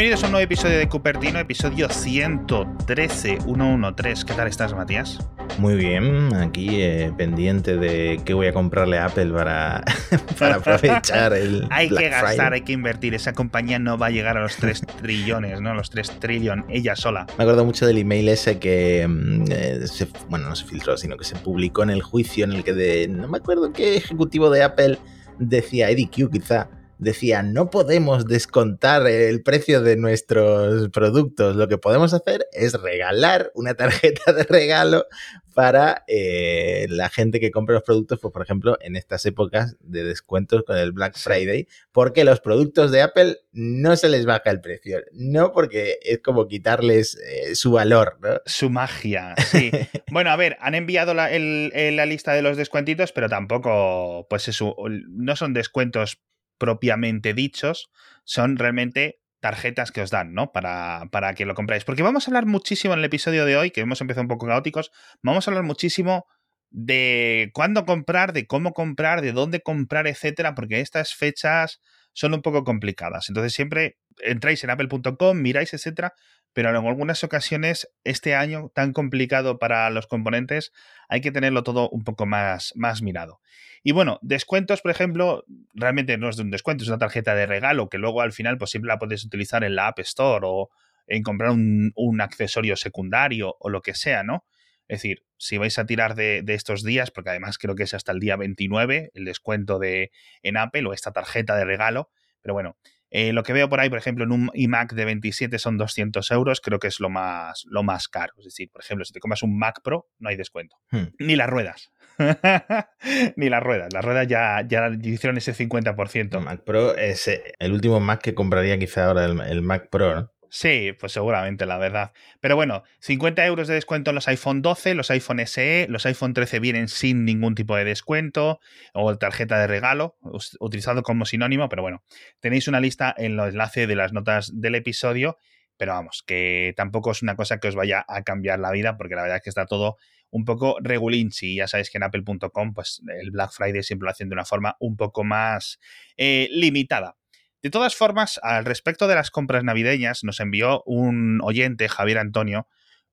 Bienvenidos a un nuevo episodio de Cupertino, episodio 113, 113. ¿Qué tal estás, Matías? Muy bien, aquí eh, pendiente de qué voy a comprarle a Apple para, para aprovechar el. hay Black que gastar, Friday. hay que invertir. Esa compañía no va a llegar a los 3 trillones, ¿no? Los 3 trillones, ella sola. Me acuerdo mucho del email ese que mm, eh, se, bueno, no se filtró, sino que se publicó en el juicio en el que de, no me acuerdo qué ejecutivo de Apple decía, Eddie Q quizá, decía, no podemos descontar el precio de nuestros productos, lo que podemos hacer es regalar una tarjeta de regalo para eh, la gente que compra los productos, pues por ejemplo, en estas épocas de descuentos con el Black. Friday, porque los productos de Apple no se les baja el precio, no porque es como quitarles eh, su valor, ¿no? Su magia, sí. bueno, a ver, han enviado la, el- el- la lista de los descuentitos, pero tampoco, pues eso, no son descuentos propiamente dichos, son realmente tarjetas que os dan, ¿no? Para, para que lo compráis. Porque vamos a hablar muchísimo en el episodio de hoy, que hemos empezado un poco caóticos, vamos a hablar muchísimo de cuándo comprar, de cómo comprar, de dónde comprar, etcétera, porque estas fechas son un poco complicadas. Entonces siempre entráis en apple.com, miráis, etcétera, pero en algunas ocasiones este año tan complicado para los componentes hay que tenerlo todo un poco más, más mirado. Y bueno, descuentos, por ejemplo, realmente no es de un descuento, es una tarjeta de regalo que luego al final pues siempre la puedes utilizar en la App Store o en comprar un, un accesorio secundario o lo que sea, ¿no? Es decir, si vais a tirar de, de estos días, porque además creo que es hasta el día 29 el descuento de en Apple o esta tarjeta de regalo, pero bueno, eh, lo que veo por ahí, por ejemplo, en un iMac de 27 son 200 euros, creo que es lo más, lo más caro. Es decir, por ejemplo, si te compras un Mac Pro, no hay descuento. Hmm. Ni las ruedas. Ni las ruedas. Las ruedas ya, ya hicieron ese 50%. Mac Pro es eh, el último Mac que compraría quizá ahora el, el Mac Pro, ¿no? Sí, pues seguramente, la verdad. Pero bueno, 50 euros de descuento en los iPhone 12, los iPhone SE, los iPhone 13 vienen sin ningún tipo de descuento o tarjeta de regalo, utilizado como sinónimo, pero bueno, tenéis una lista en los enlaces de las notas del episodio, pero vamos, que tampoco es una cosa que os vaya a cambiar la vida, porque la verdad es que está todo un poco regulinchi. Ya sabéis que en apple.com, pues el Black Friday siempre lo hacen de una forma un poco más eh, limitada. De todas formas, al respecto de las compras navideñas, nos envió un oyente, Javier Antonio,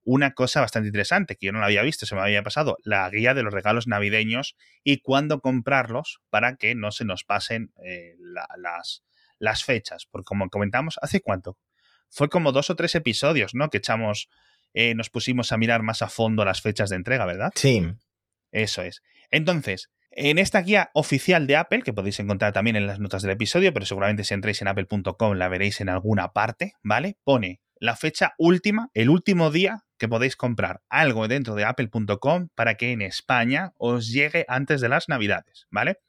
una cosa bastante interesante que yo no la había visto, se me había pasado, la guía de los regalos navideños y cuándo comprarlos para que no se nos pasen eh, la- las, las fechas. Porque como comentamos, ¿hace cuánto? Fue como dos o tres episodios, ¿no? Que echamos, eh, nos pusimos a mirar más a fondo las fechas de entrega, ¿verdad? Sí, Eso es. Entonces, en esta guía oficial de Apple, que podéis encontrar también en las notas del episodio, pero seguramente si entráis en apple.com la veréis en alguna parte, ¿vale? Pone la fecha última, el último día que podéis comprar algo dentro de apple.com para que en España os llegue antes de las navidades, ¿vale?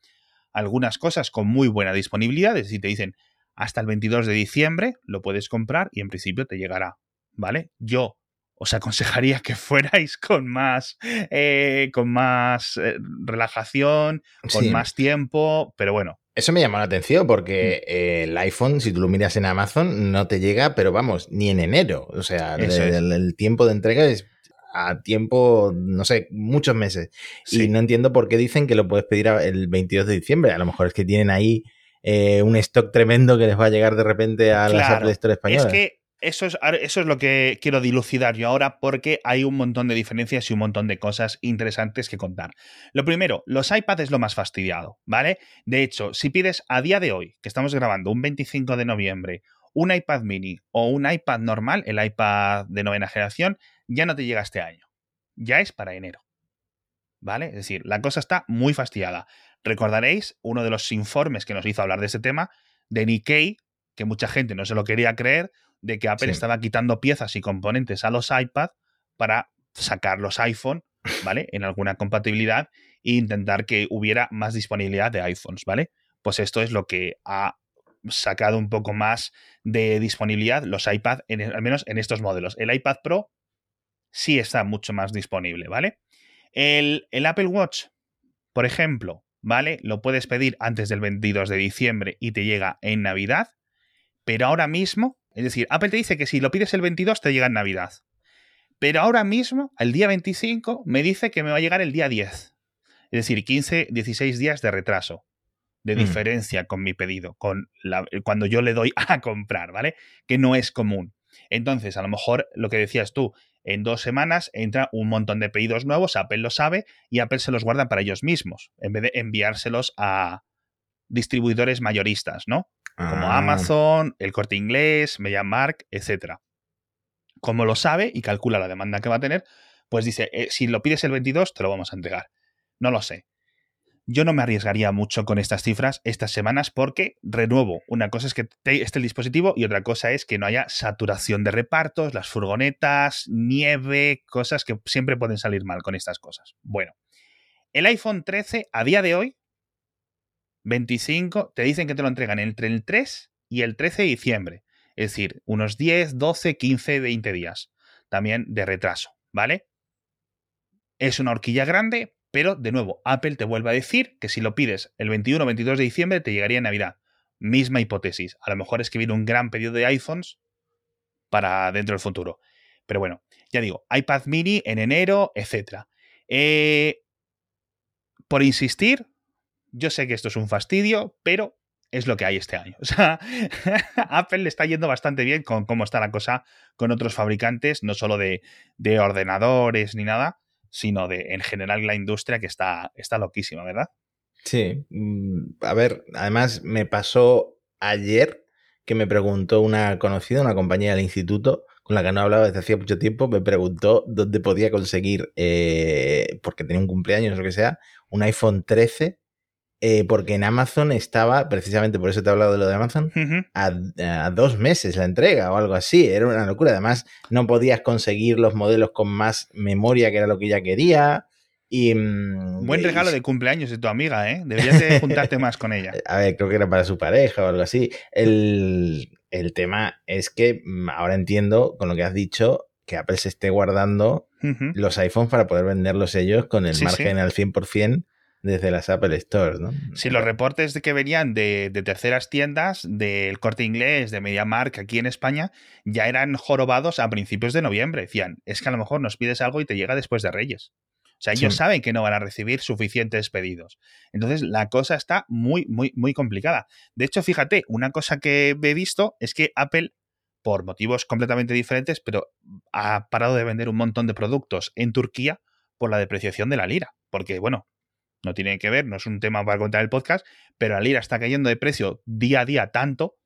Algunas cosas con muy buena disponibilidad, es decir, te dicen hasta el 22 de diciembre lo puedes comprar y en principio te llegará, ¿vale? Yo os aconsejaría que fuerais con más, eh, con más eh, relajación, con sí. más tiempo, pero bueno, Eso me llamó la atención porque Mm. eh, el iPhone, si tú lo miras en Amazon, no te llega, pero vamos, ni en enero. O sea, el, es. el- el tiempo de entrega es a tiempo, no sé, muchos meses. sí. Y no entiendo por qué dicen que lo puedes pedir el 22 de diciembre. A lo mejor es que tienen ahí eh, un stock tremendo que les va a llegar de repente a las Claro, Apple Store Es que eso es, eso es lo que quiero dilucidar yo ahora porque hay un montón de diferencias y un montón de cosas interesantes que contar. Lo primero, los iPad es lo más fastidiado, ¿vale? De hecho, si pides a día de hoy, que estamos grabando un 25 de noviembre, un iPad mini o un iPad normal, el iPad de novena generación, ya no te llega este año. Ya es para enero. ¿Vale? Es decir, la cosa está muy fastidiada. Recordaréis uno de los informes que nos hizo hablar de este tema, de Nikkei, que mucha gente no se lo quería creer, de que Apple Sí. estaba quitando piezas y componentes a los iPad para sacar los iPhone, ¿vale? En alguna compatibilidad e intentar que hubiera más disponibilidad de iPhones, ¿vale? Pues esto es lo que ha sacado un poco más de disponibilidad los iPad, en, al menos en estos modelos. El iPad Pro sí está mucho más disponible, ¿vale? El, el Apple Watch, por ejemplo, ¿vale? Lo puedes pedir antes del 22 de diciembre y te llega en Navidad, pero ahora mismo, es decir, Apple te dice que si lo pides el 22 te llega en Navidad. Pero ahora mismo, el día 25, me dice que me va a llegar el día 10. Es decir, 15, 16 días de retraso. de Mm. diferencia con mi pedido, con la- cuando yo le doy a comprar, ¿vale? Que no es común. Entonces, a lo mejor lo que decías tú, en dos semanas entra un montón de pedidos nuevos, Apple lo sabe y Apple se los guarda para ellos mismos, en vez de enviárselos a distribuidores mayoristas, ¿no? Como Ah, Amazon, el Corte Inglés, MediaMark, etcétera. Como lo sabe y calcula la demanda que va a tener, pues dice, eh, si lo pides el 22, te lo vamos a entregar. No lo sé. Yo no me arriesgaría mucho con estas cifras estas semanas porque, renuevo, una cosa es que esté el dispositivo y otra cosa es que no haya saturación de repartos, las furgonetas, nieve, cosas que siempre pueden salir mal con estas cosas. Bueno, el iPhone 13 a día de hoy, 25, te dicen que te lo entregan entre el 3 y el 13 de diciembre. Es decir, unos 10, 12, 15, 20 días también de retraso, ¿vale? Es una horquilla grande, pero de nuevo, Apple te vuelve a decir que si lo pides el 21 o 22 de diciembre te llegaría en Navidad. Misma hipótesis. A lo mejor es que viene un gran pedido de iPhones para dentro del futuro. Pero bueno, ya digo, iPad mini en enero, etc. Eh, por insistir, yo sé que esto es un fastidio, pero es lo que hay este año. O sea, Apple le está yendo bastante bien con cómo está la cosa con otros fabricantes, no solo de, de ordenadores ni nada, sino de en general la industria que está, está loquísima, ¿verdad? Sí, mm, a ver, además me pasó ayer que me preguntó una conocida, una compañera del instituto, con la que no hablaba desde hacía mucho tiempo, me preguntó dónde podía conseguir, eh, porque tenía un cumpleaños o lo que sea, un iPhone 13, eh, porque en Amazon estaba, precisamente por eso te he hablado de lo de Amazon, a, a dos meses la entrega o algo así. Era una locura. Además, no podías conseguir los modelos con más memoria, que era lo que ella quería. Y, mm, Buen y- regalo de cumpleaños de tu amiga, ¿eh? Deberías de juntarte más con ella. A ver, creo que era para su pareja o algo así. El, el tema es que mm, ahora entiendo, con lo que has dicho, que Apple se esté guardando los iPhones para poder venderlos ellos con el Sí, margen sí. al 100% desde las Apple Stores, ¿no? Si los reportes de que venían de, de terceras tiendas, del corte inglés, de MediaMark aquí en España, ya eran jorobados a principios de noviembre. Decían, es que a lo mejor nos pides algo y te llega después de Reyes. O sea, ellos Sí. saben que no van a recibir suficientes pedidos. Entonces, la cosa está muy, muy, muy complicada. De hecho, fíjate, una cosa que he visto es que Apple, por motivos completamente diferentes, pero ha parado de vender un montón de productos en Turquía por la depreciación de la lira. Porque, bueno, no tiene que ver, no es un tema para contar el podcast, pero la lira está cayendo de precio día a día tanto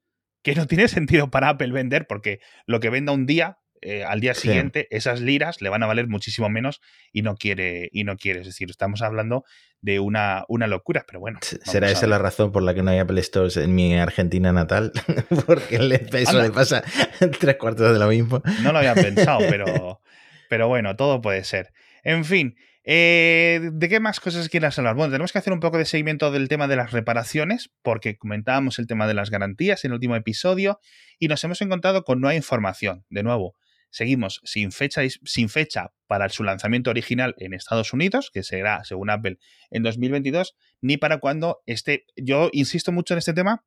que no tiene sentido para Apple vender porque lo que venda un día, eh, al día Sí. siguiente, esas liras le van a valer muchísimo menos y no quiere, y no quiere. Es decir, estamos hablando de una, una locura, pero bueno. ¿Será esa la razón por la que no hay Apple Stores en mi Argentina natal? Porque eso Anda. le pasa tres cuartos de lo mismo. No lo había pensado, pero, pero bueno, todo puede ser. En fin, eh, ¿de qué más cosas quieras hablar? Bueno, tenemos que hacer un poco de seguimiento del tema de las reparaciones, porque comentábamos el tema de las garantías en el último episodio y nos hemos encontrado con nueva información. De nuevo, seguimos sin fecha, sin fecha para su lanzamiento original en Estados Unidos, que será, según Apple, en 2022, ni para cuando esté. Yo insisto mucho en este tema,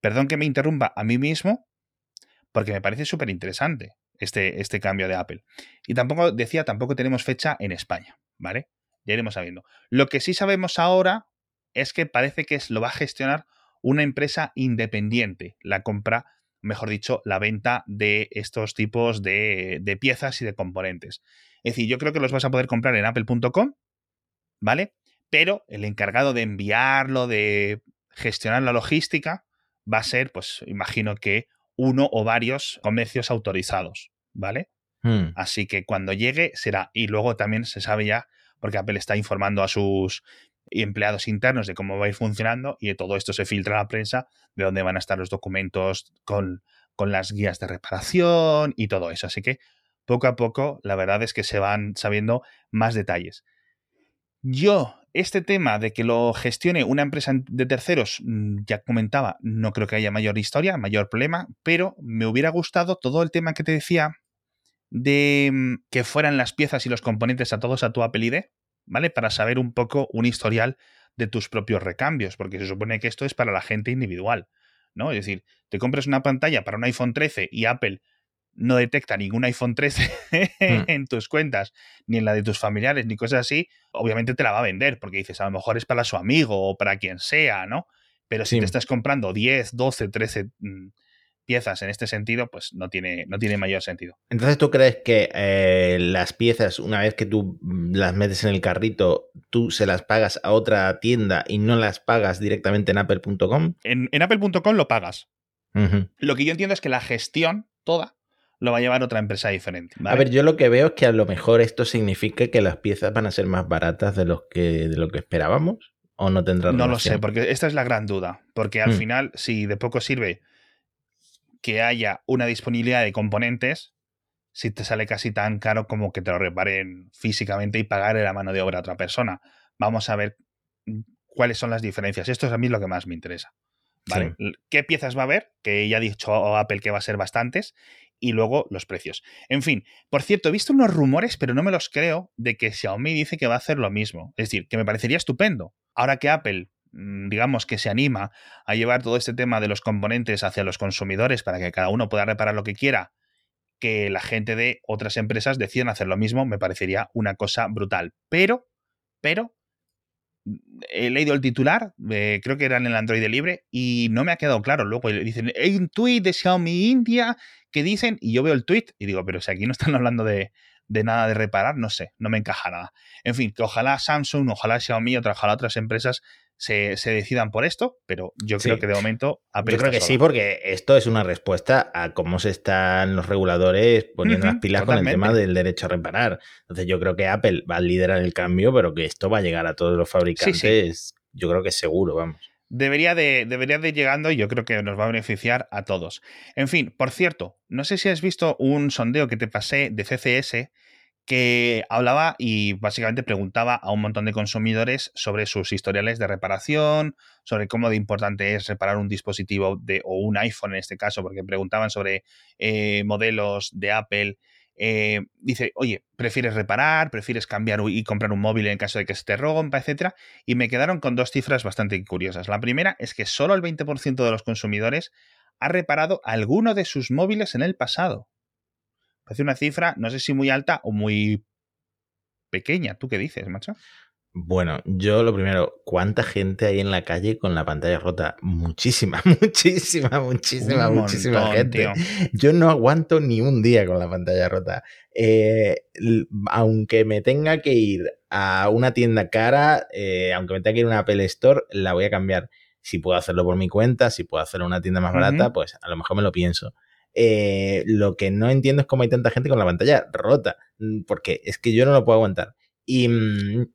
perdón que me interrumpa a mí mismo, porque me parece súper interesante este, este cambio de Apple. Y tampoco, decía, tampoco tenemos fecha en España, ¿vale? Ya iremos sabiendo. Lo que sí sabemos ahora es que parece que lo va a gestionar una empresa independiente, la compra, mejor dicho, la venta de estos tipos de, de piezas y de componentes. Es decir, yo creo que los vas a poder comprar en apple.com, ¿vale? Pero el encargado de enviarlo, de gestionar la logística, va a ser, pues imagino que uno o varios comercios autorizados, ¿vale? Hmm. Así que cuando llegue será. Y luego también se sabe ya, porque Apple está informando a sus empleados internos de cómo va a ir funcionando y de todo esto se filtra a la prensa de dónde van a estar los documentos con, con las guías de reparación y todo eso. Así que poco a poco la verdad es que se van sabiendo más detalles. Yo, este tema de que lo gestione una empresa de terceros, mm, ya comentaba, no creo que haya mayor historia, mayor problema, pero me hubiera gustado todo el tema que te decía de mm, que fueran las piezas y los componentes a todos a tu Apple ID, ¿vale? Para saber un poco un historial de tus propios recambios, porque se supone que esto es para la gente individual, ¿no? Es decir, te compras una pantalla para un iPhone 13 y Apple no detecta ningún iPhone 13 en tus cuentas, ni en la de tus familiares, ni cosas así, obviamente te la va a vender, porque dices, a lo mejor es para su amigo o para quien sea, ¿no? Pero si te estás comprando 10, 12, 13 piezas en este sentido, pues no tiene, no tiene mayor sentido. Entonces, ¿tú crees que eh, las piezas, una vez que tú las metes en el carrito, tú se las pagas a otra tienda y no las pagas directamente en apple.com? En, apple.com lo pagas. Lo que yo entiendo es que la gestión toda lo va a llevar otra empresa diferente. A ver, yo lo que veo es que a lo mejor esto significa que las piezas van a ser más baratas de, los que, de lo que esperábamos. ¿O no tendrá No lo sé, porque esta es la gran duda. Porque al mm. final, si de poco sirve que haya una disponibilidad de componentes si te sale casi tan caro como que te lo reparen físicamente y pagar la mano de obra a otra persona. Vamos a ver cuáles son las diferencias. Esto es a mí lo que más me interesa. ¿Vale? ¿Qué piezas va a haber? Que ya ha dicho Apple que va a ser bastantes. Y luego los precios. En fin, por cierto, he visto unos rumores, pero no me los creo, de que Xiaomi dice que va a hacer lo mismo. Es decir, que me parecería estupendo. Ahora que Apple digamos, que se anima a llevar todo este tema de los componentes hacia los consumidores para que cada uno pueda reparar lo que quiera, que la gente de otras empresas decidan hacer lo mismo, me parecería una cosa brutal. Pero, pero, he leído el titular, eh, creo que era en el Android libre, y no me ha quedado claro. Luego dicen, hay un tweet de Xiaomi India que dicen, y yo veo el tweet y digo, pero si aquí no están hablando de, de nada de reparar, no sé, no me encaja nada. En fin, que ojalá Samsung, ojalá Xiaomi, ojalá otras empresas se, decidan por esto, pero yo creo que de momento Yo creo que sí, porque esto es una respuesta a cómo se están los reguladores poniendo las pilas con el tema del derecho a reparar. Entonces yo creo que Apple va a liderar el cambio, pero que esto va a llegar a todos los fabricantes, yo creo que seguro, vamos. Debería de, debería de ir llegando y yo creo que nos va a beneficiar a todos. En fin, por cierto, no sé si has visto un sondeo que te pasé de CCS que hablaba y básicamente preguntaba a un montón de consumidores sobre sus historiales de reparación, sobre cómo de importante es reparar un dispositivo de, o un iPhone en este caso, porque preguntaban sobre eh, modelos de Apple. Eh, dice, oye, ¿prefieres reparar? ¿Prefieres cambiar y comprar un móvil en caso de que se te rompa, etcétera? Y me quedaron con dos cifras bastante curiosas. La primera es que solo el 20% de los consumidores ha reparado alguno de sus móviles en el pasado. Parece una cifra, no sé si muy alta o muy pequeña. ¿Tú qué dices, macho? Bueno, yo lo primero, ¿cuánta gente hay en la calle con la pantalla rota? Muchísima, muchísima, muchísima, muchísima gente. Yo no aguanto ni un día con la pantalla rota. Eh, aunque me tenga que ir a una tienda cara, eh, aunque me tenga que ir a una Apple Store, la voy a cambiar. Si puedo hacerlo por mi cuenta, si puedo hacerlo en una tienda más barata, pues a lo mejor me lo pienso. Eh, lo que no entiendo es cómo hay tanta gente con la pantalla rota, mm, porque es que yo no lo puedo aguantar. Y mm,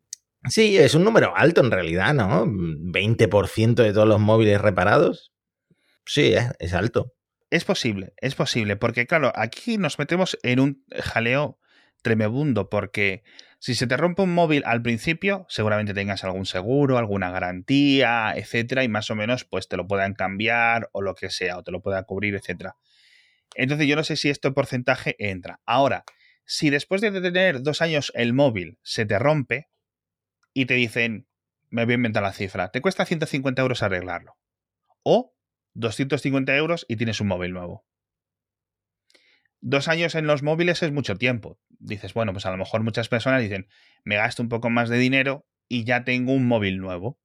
sí, es un número alto en realidad, ¿no? 20% de todos los móviles reparados. Sí, es alto. Es posible, es posible, porque claro, aquí nos metemos en un jaleo tremebundo, porque si se te rompe un móvil al principio, seguramente tengas algún seguro, alguna garantía, etcétera, y más o menos pues te lo puedan cambiar o lo que sea, o te lo puedan cubrir, etcétera. Entonces yo no sé si este porcentaje entra. Ahora, si después de tener dos años el móvil se te rompe y te dicen, me voy a inventar la cifra, te cuesta 150 euros arreglarlo. O 250 euros y tienes un móvil nuevo. Dos años en los móviles es mucho tiempo. Dices, bueno, pues a lo mejor muchas personas dicen, me gasto un poco más de dinero y ya tengo un móvil nuevo.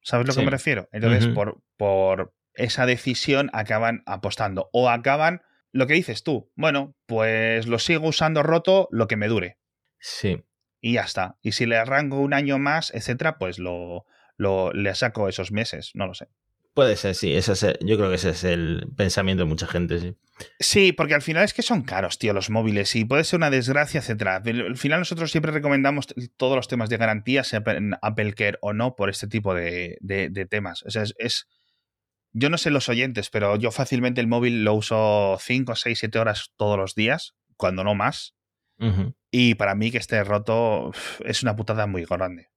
¿Sabes lo que me refiero? Entonces, por, por, esa decisión acaban apostando o acaban lo que dices tú, bueno, pues lo sigo usando roto lo que me dure. Sí. Y ya está. Y si le arranco un año más, etcétera, pues lo, lo le saco esos meses, no lo sé. Puede ser, sí. Ese es yo creo que ese es el pensamiento de mucha gente, sí. Sí, porque al final es que son caros, tío, los móviles y puede ser una desgracia, etcétera. Al final nosotros siempre recomendamos todos los temas de garantía, sea Apple Care o no, por este tipo de, de, temas. O sea, es yo no sé los oyentes, pero yo fácilmente el móvil lo uso 5, 6, 7 horas todos los días, cuando no más. Y para mí que esté roto es una putada muy grande.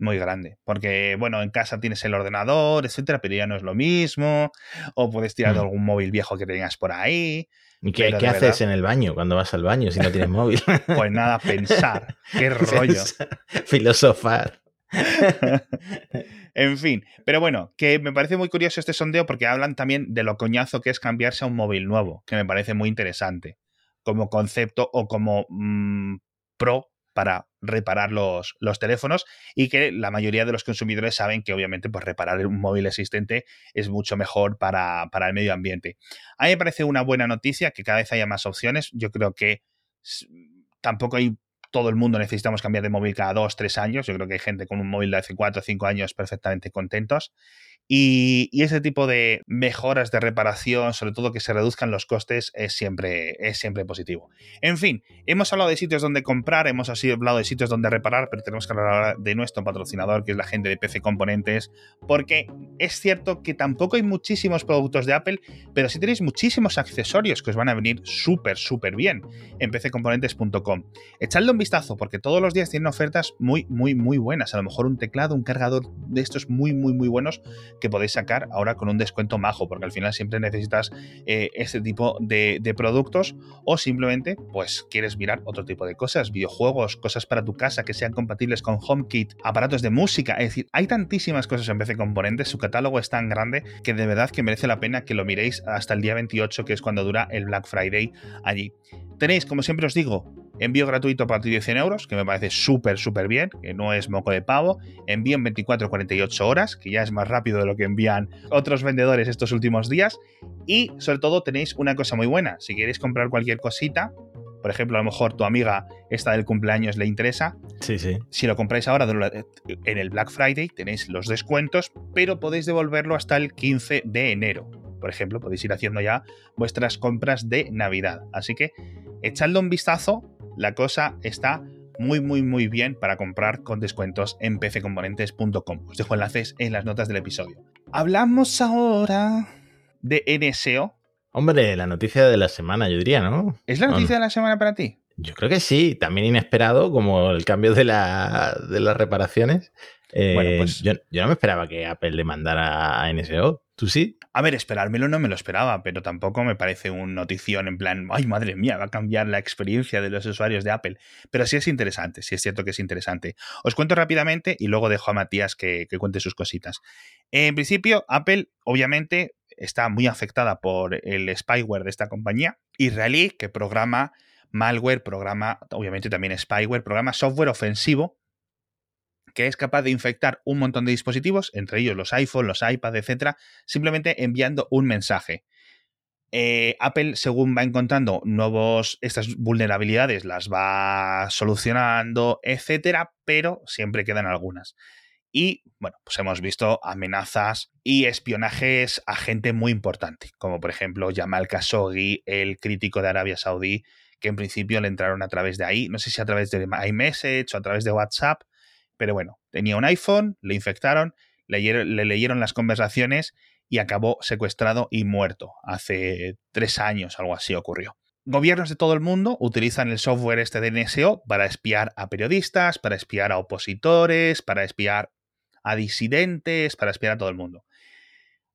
Muy grande. Porque, bueno, en casa tienes el ordenador, etcétera, pero ya no es lo mismo. O puedes tirar de mm. algún móvil viejo que tengas por ahí. ¿Y qué, haces en el baño cuando vas al baño si no tienes móvil? Pues nada, pensar. Qué rollo. Filosofar. en fin, pero bueno, que me parece muy curioso este sondeo porque hablan también de lo coñazo que es cambiarse a un móvil nuevo, que me parece muy interesante como concepto o como mm, pro para reparar los, los, teléfonos y que la mayoría de los consumidores saben que obviamente pues, reparar un móvil existente es mucho mejor para, para, el medio ambiente. A mí me parece una buena noticia que cada vez haya más opciones. Yo creo que tampoco hay todo el mundo necesitamos cambiar de móvil cada dos, tres años. Yo creo que hay gente con un móvil de hace cuatro o cinco años perfectamente contentos. Y, ese tipo de mejoras de reparación, sobre todo que se reduzcan los costes, es siempre, es siempre positivo. En fin, hemos hablado de sitios donde comprar, hemos hablado de sitios donde reparar, pero tenemos que hablar de nuestro patrocinador, que es la gente de PC Componentes, porque es cierto que tampoco hay muchísimos productos de Apple, pero sí tenéis muchísimos accesorios que os van a venir súper, súper bien en pccomponentes.com. Echadle un vistazo, porque todos los días tienen ofertas muy, muy, muy buenas. A lo mejor un teclado, un cargador de estos muy, muy, muy buenos que podéis sacar ahora con un descuento majo, porque al final siempre necesitas eh, este tipo de, productos o simplemente pues quieres mirar otro tipo de cosas, videojuegos, cosas para tu casa que sean compatibles con HomeKit, aparatos de música, es decir, hay tantísimas cosas en PC Componentes, su catálogo es tan grande que de verdad que merece la pena que lo miréis hasta el día 28, que es cuando dura el Black Friday allí. Tenéis, como siempre os digo, Envío gratuito a partir de 100 euros, que me parece súper, súper bien, que no es moco de pavo. Envío en 24 48 horas, que ya es más rápido de lo que envían otros vendedores estos últimos días. Y sobre todo tenéis una cosa muy buena. Si queréis comprar cualquier cosita, por ejemplo, a lo mejor tu amiga esta del cumpleaños le interesa. Sí, sí. Si lo compráis ahora en el Black Friday tenéis los descuentos, pero podéis devolverlo hasta el 15 de enero. Por ejemplo, podéis ir haciendo ya vuestras compras de Navidad. Así que echadle un vistazo la cosa está muy, muy, muy bien para comprar con descuentos en pccomponentes.com. Os dejo enlaces en las notas del episodio. Hablamos ahora de NSO. Hombre, la noticia de la semana, yo diría, ¿no? ¿Es la noticia de la semana para ti? Yo creo que sí, también inesperado, como el cambio de, la, de las reparaciones. bueno, eh, pues yo, yo, no me esperaba que Apple le mandara a NSO. ¿Tú sí? A ver, esperármelo no me lo esperaba, pero tampoco me parece un notición en plan, ay madre mía, va a cambiar la experiencia de los usuarios de Apple. Pero sí es interesante, sí es cierto que es interesante. Os cuento rápidamente y luego dejo a Matías que, cuente sus cositas. En principio, Apple obviamente está muy afectada por el spyware de esta compañía israelí que programa malware, programa obviamente también spyware, programa software ofensivo que es capaz de infectar un montón de dispositivos, entre ellos los iPhone, los iPad, etcétera, simplemente enviando un mensaje. Eh, Apple, según va encontrando nuevos, estas vulnerabilidades, las va solucionando, etcétera, pero siempre quedan algunas. Y bueno, pues hemos visto amenazas y espionajes a gente muy importante, como por ejemplo Jamal Khashoggi, el crítico de Arabia Saudí, que en principio le entraron a través de ahí, no sé si a través de iMessage o a través de WhatsApp, pero bueno, tenía un iPhone, le infectaron, le, leyeron las conversaciones y acabó secuestrado y muerto. Hace tres años algo así ocurrió. Gobiernos de todo el mundo utilizan el software este de NSO para espiar a periodistas, para espiar a opositores, para espiar a disidentes, para espiar a todo el mundo.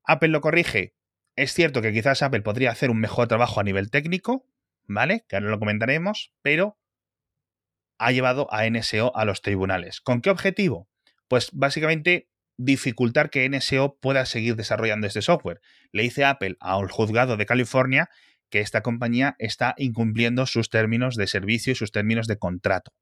Apple lo corrige. Es cierto que quizás Apple podría hacer un mejor trabajo a nivel técnico, ¿vale? Que ahora lo comentaremos, pero ha llevado a NSO a los tribunales. ¿Con qué objetivo? Pues básicamente dificultar que NSO pueda seguir desarrollando este software. Le dice Apple al juzgado de California que esta compañía está incumpliendo sus términos de servicio y sus términos de contrato.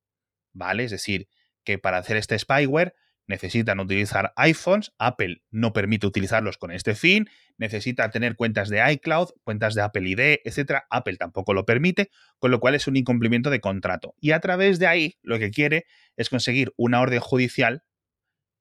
¿Vale? Es decir, que para hacer este spyware necesitan utilizar iPhones, Apple no permite utilizarlos con este fin, necesita tener cuentas de iCloud, cuentas de Apple ID, etcétera, Apple tampoco lo permite, con lo cual es un incumplimiento de contrato. Y a través de ahí lo que quiere es conseguir una orden judicial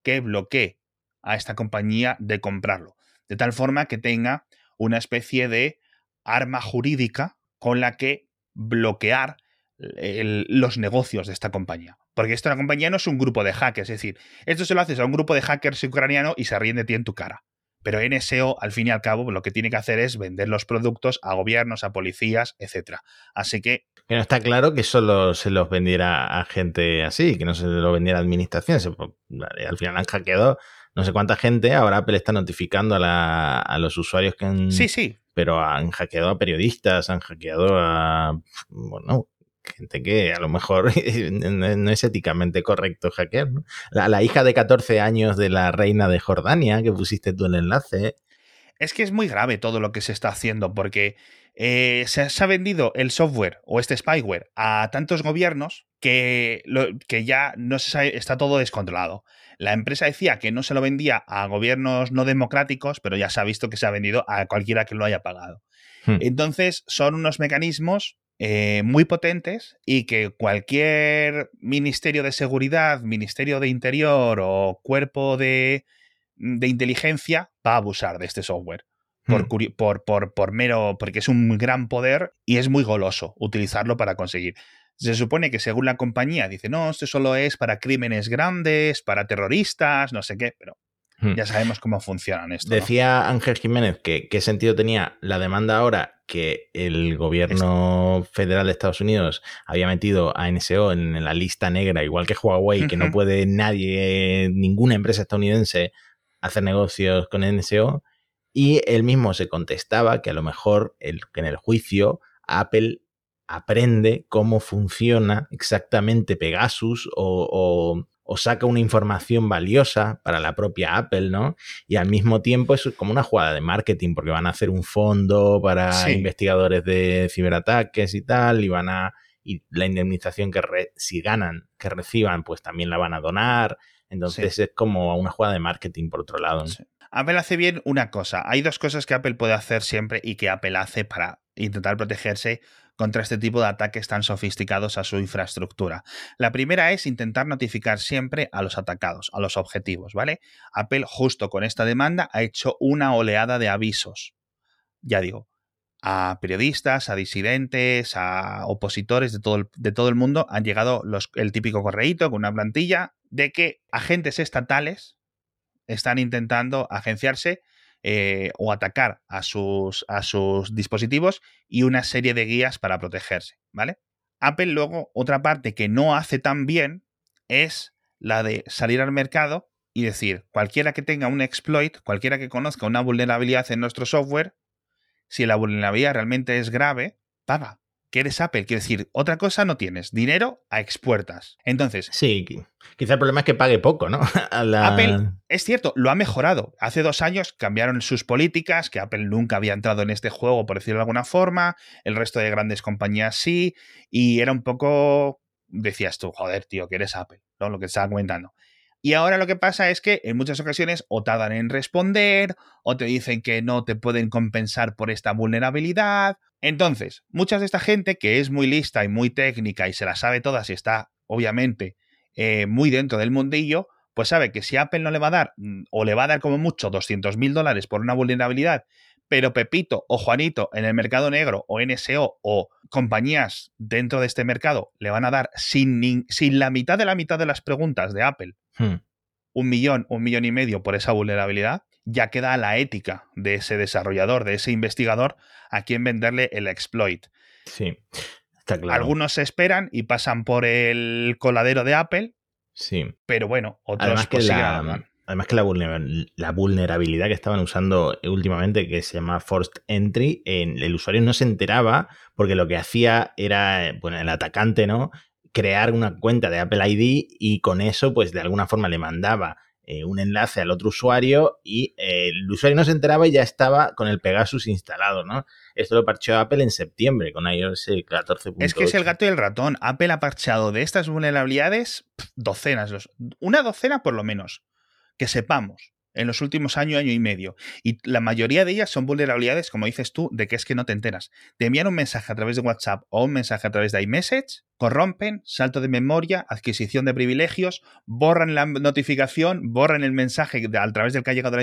que bloquee a esta compañía de comprarlo, de tal forma que tenga una especie de arma jurídica con la que bloquear los negocios de esta compañía. Porque esta compañía no es un grupo de hackers, es decir, esto se lo haces a un grupo de hackers ucraniano y se ríen de ti en tu cara. Pero NSO, al fin y al cabo, lo que tiene que hacer es vender los productos a gobiernos, a policías, etc. Así que... Que no está claro que solo se los vendiera a gente así, que no se lo vendiera a administraciones. Al final han hackeado no sé cuánta gente. Ahora Apple está notificando a, a los usuarios que han... Sí, sí. Pero han hackeado a periodistas, han hackeado a... Bueno, gente que a lo mejor no es éticamente correcto hackear. ¿no? La, hija de 14 años de la reina de Jordania, que pusiste tú el enlace. Es que es muy grave todo lo que se está haciendo, porque eh, se, ha vendido el software o este spyware a tantos gobiernos que, que ya no se sabe, está todo descontrolado. La empresa decía que no se lo vendía a gobiernos no democráticos, pero ya se ha visto que se ha vendido a cualquiera que lo haya pagado. Hmm. Entonces, son unos mecanismos eh, muy potentes y que cualquier ministerio de seguridad, ministerio de interior o cuerpo de, de inteligencia va a abusar de este software. Por, hmm. por, por, por, mero, porque es un gran poder y es muy goloso utilizarlo para conseguir. Se supone que según la compañía dice, no, esto solo es para crímenes grandes, para terroristas, no sé qué, pero hmm. ya sabemos cómo funcionan esto. Decía Ángel Jiménez que qué sentido tenía la demanda ahora que el gobierno federal de Estados Unidos había metido a NSO en la lista negra, igual que Huawei, que no puede nadie, ninguna empresa estadounidense hacer negocios con NSO. Y él mismo se contestaba que a lo mejor el, que en el juicio Apple aprende cómo funciona exactamente Pegasus o, saca una información valiosa para la propia Apple, ¿no? Y al mismo tiempo es como una jugada de marketing, porque van a hacer un fondo para investigadores de ciberataques y tal, y van a. Y la indemnización que si ganan, que reciban, pues también la van a donar. Entonces es como una jugada de marketing por otro lado. Apple hace bien una cosa. Hay dos cosas que Apple puede hacer siempre y que Apple hace para intentar protegerse contra este tipo de ataques tan sofisticados a su infraestructura. La primera es intentar notificar siempre a los atacados, a los objetivos, ¿vale? Apple justo con esta demanda ha hecho una oleada de avisos. Ya digo, a periodistas, a disidentes, a opositores de todo el, de todo el mundo han llegado los, el típico correíto con una plantilla de que agentes estatales están intentando agenciarse eh, o atacar a sus, a sus dispositivos y una serie de guías para protegerse, ¿vale? Apple luego, otra parte que no hace tan bien es la de salir al mercado y decir, cualquiera que tenga un exploit, cualquiera que conozca una vulnerabilidad en nuestro software, si la vulnerabilidad realmente es grave, paga que eres Apple. Quiero decir, otra cosa no tienes. Dinero a expuertas. Entonces. Sí, quizá el problema es que pague poco, ¿no? Apple, es cierto, lo ha mejorado. Hace dos años cambiaron sus políticas, que Apple nunca había entrado en este juego, por decirlo de alguna forma. El resto de grandes compañías sí. Y era un poco. Decías tú, joder, tío, que eres Apple, ¿no? Lo que estaba comentando. Y ahora lo que pasa es que en muchas ocasiones o tardan en responder, o te dicen que no te pueden compensar por esta vulnerabilidad. Entonces, mucha de esta gente que es muy lista y muy técnica y se la sabe todas y está, obviamente, eh, muy dentro del mundillo, pues sabe que si Apple no le va a dar, mm, o le va a dar como mucho 200 mil dólares por una vulnerabilidad, pero Pepito o Juanito en el mercado negro o NSO o compañías dentro de este mercado le van a dar sin, sin la mitad de la mitad de las preguntas de Apple Hmm. un millón, un millón y medio por esa vulnerabilidad, ya queda la ética de ese desarrollador, de ese investigador, a quien venderle el exploit. Sí, está claro. Algunos se esperan y pasan por el coladero de Apple. Sí. Pero bueno, otros además que, pues la, además que la, vulnerabilidad que estaban usando últimamente, que se llama Forced Entry, el usuario no se enteraba porque lo que hacía era, bueno, el atacante, ¿no? crear una cuenta de Apple ID y con eso, pues de alguna forma le mandaba eh, un enlace al otro usuario y eh, el usuario no se enteraba y ya estaba con el Pegasus instalado, ¿no? Esto lo parcheó Apple en septiembre con iOS 14.8. Es que es el gato y el ratón. Apple ha parchado de estas vulnerabilidades docenas, una docena por lo menos, que sepamos en los últimos año, año y medio. Y la mayoría de ellas son vulnerabilidades, como dices tú, de que es que no te enteras. Te envían un mensaje a través de WhatsApp o un mensaje a través de iMessage, corrompen, salto de memoria, adquisición de privilegios, borran la notificación, borran el mensaje a través del que ha llegado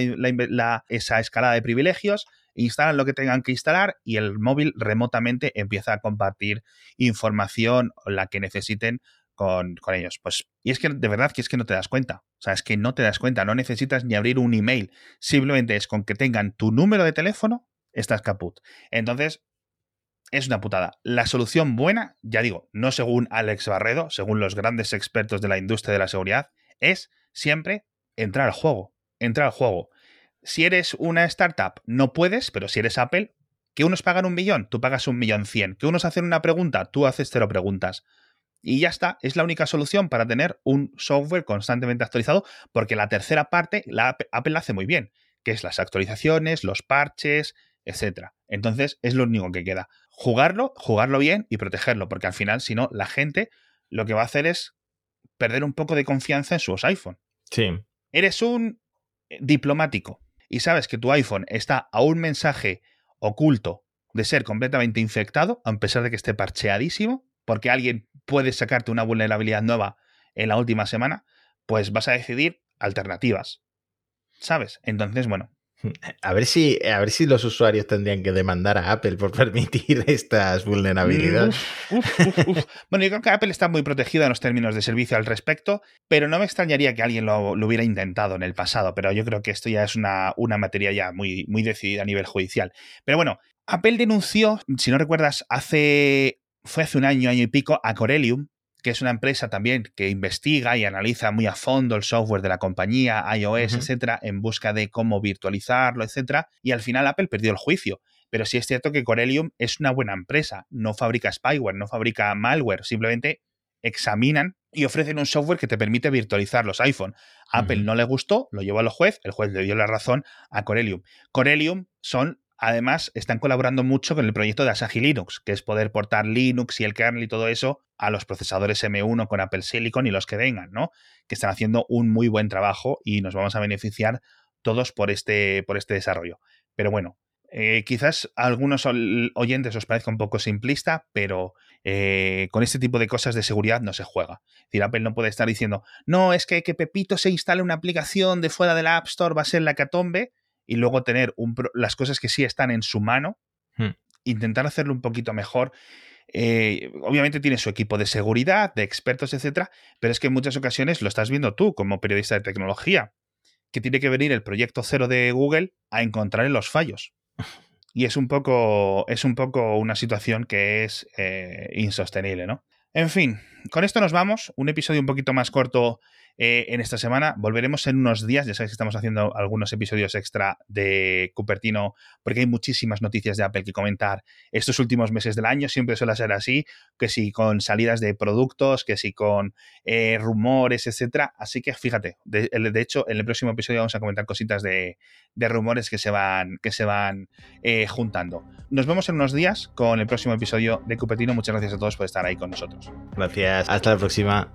esa escalada de privilegios, instalan lo que tengan que instalar y el móvil remotamente empieza a compartir información, la que necesiten con, ellos. Pues, y es que de verdad que es que no te das cuenta. O sea, es que no te das cuenta, no necesitas ni abrir un email. Simplemente es con que tengan tu número de teléfono, estás caput. Entonces, es una putada. La solución buena, ya digo, no según Alex Barredo, según los grandes expertos de la industria de la seguridad, es siempre entrar al juego. Entrar al juego. Si eres una startup, no puedes, pero si eres Apple, que unos pagan un millón, tú pagas un millón cien. Que unos hacen una pregunta, tú haces cero preguntas. Y ya está, es la única solución para tener un software constantemente actualizado, porque la tercera parte, la Apple la hace muy bien, que es las actualizaciones, los parches, etc. Entonces, es lo único que queda. Jugarlo, jugarlo bien y protegerlo, porque al final, si no, la gente lo que va a hacer es perder un poco de confianza en sus iPhone. Sí. Eres un diplomático y sabes que tu iPhone está a un mensaje oculto de ser completamente infectado, a pesar de que esté parcheadísimo, porque alguien puede sacarte una vulnerabilidad nueva en la última semana, pues vas a decidir alternativas. ¿Sabes? Entonces, bueno, a ver, si, a ver si los usuarios tendrían que demandar a Apple por permitir estas vulnerabilidades. bueno, yo creo que Apple está muy protegida en los términos de servicio al respecto, pero no me extrañaría que alguien lo, hubiera intentado en el pasado, pero yo creo que esto ya es una, una materia ya muy, muy decidida a nivel judicial. Pero bueno, Apple denunció, si no recuerdas, hace fue hace un año, año y pico, a Corellium, que es una empresa también que investiga y analiza muy a fondo el software de la compañía, iOS, etcétera, en busca de cómo virtualizarlo, etcétera, y al final Apple perdió el juicio. Pero sí es cierto que Corellium es una buena empresa, no fabrica spyware, no fabrica malware, simplemente examinan y ofrecen un software que te permite virtualizar los iPhone. Apple no le gustó, lo llevó al juez, el juez le dio la razón a Corellium. Corellium son Además, están colaborando mucho con el proyecto de Asahi Linux, que es poder portar Linux y el kernel y todo eso a los procesadores M1 con Apple Silicon y los que vengan, ¿no? Que están haciendo un muy buen trabajo y nos vamos a beneficiar todos por este, por este desarrollo. Pero bueno, eh, quizás a algunos oyentes os parezca un poco simplista, pero eh, con este tipo de cosas de seguridad no se juega. Es decir, Apple no puede estar diciendo, no, es que que Pepito se instale una aplicación de fuera de la App Store va a ser la catombe, y luego tener las cosas que sí están en su mano, hmm. intentar hacerlo un poquito mejor. Eh, obviamente tiene su equipo de seguridad, de expertos, etcétera, pero es que en muchas ocasiones lo estás viendo tú como periodista de tecnología, que tiene que venir el proyecto cero de Google a encontrar en los fallos. Y es un poco, es un poco una situación que es eh, insostenible, ¿no? En fin, con esto nos vamos. Un episodio un poquito más corto eh, en esta semana. Volveremos en unos días, ya sabéis que estamos haciendo algunos episodios extra de Cupertino porque hay muchísimas noticias de Apple que comentar estos últimos meses del año, siempre suele ser así, que si con salidas de productos, que si con eh, rumores, etcétera. Así que fíjate, de, hecho, en el próximo episodio vamos a comentar cositas de, rumores que se van, que se van eh, juntando. Nos vemos en unos días con el próximo episodio de Cupertino. Muchas gracias a todos por estar ahí con nosotros. Gracias, hasta la próxima.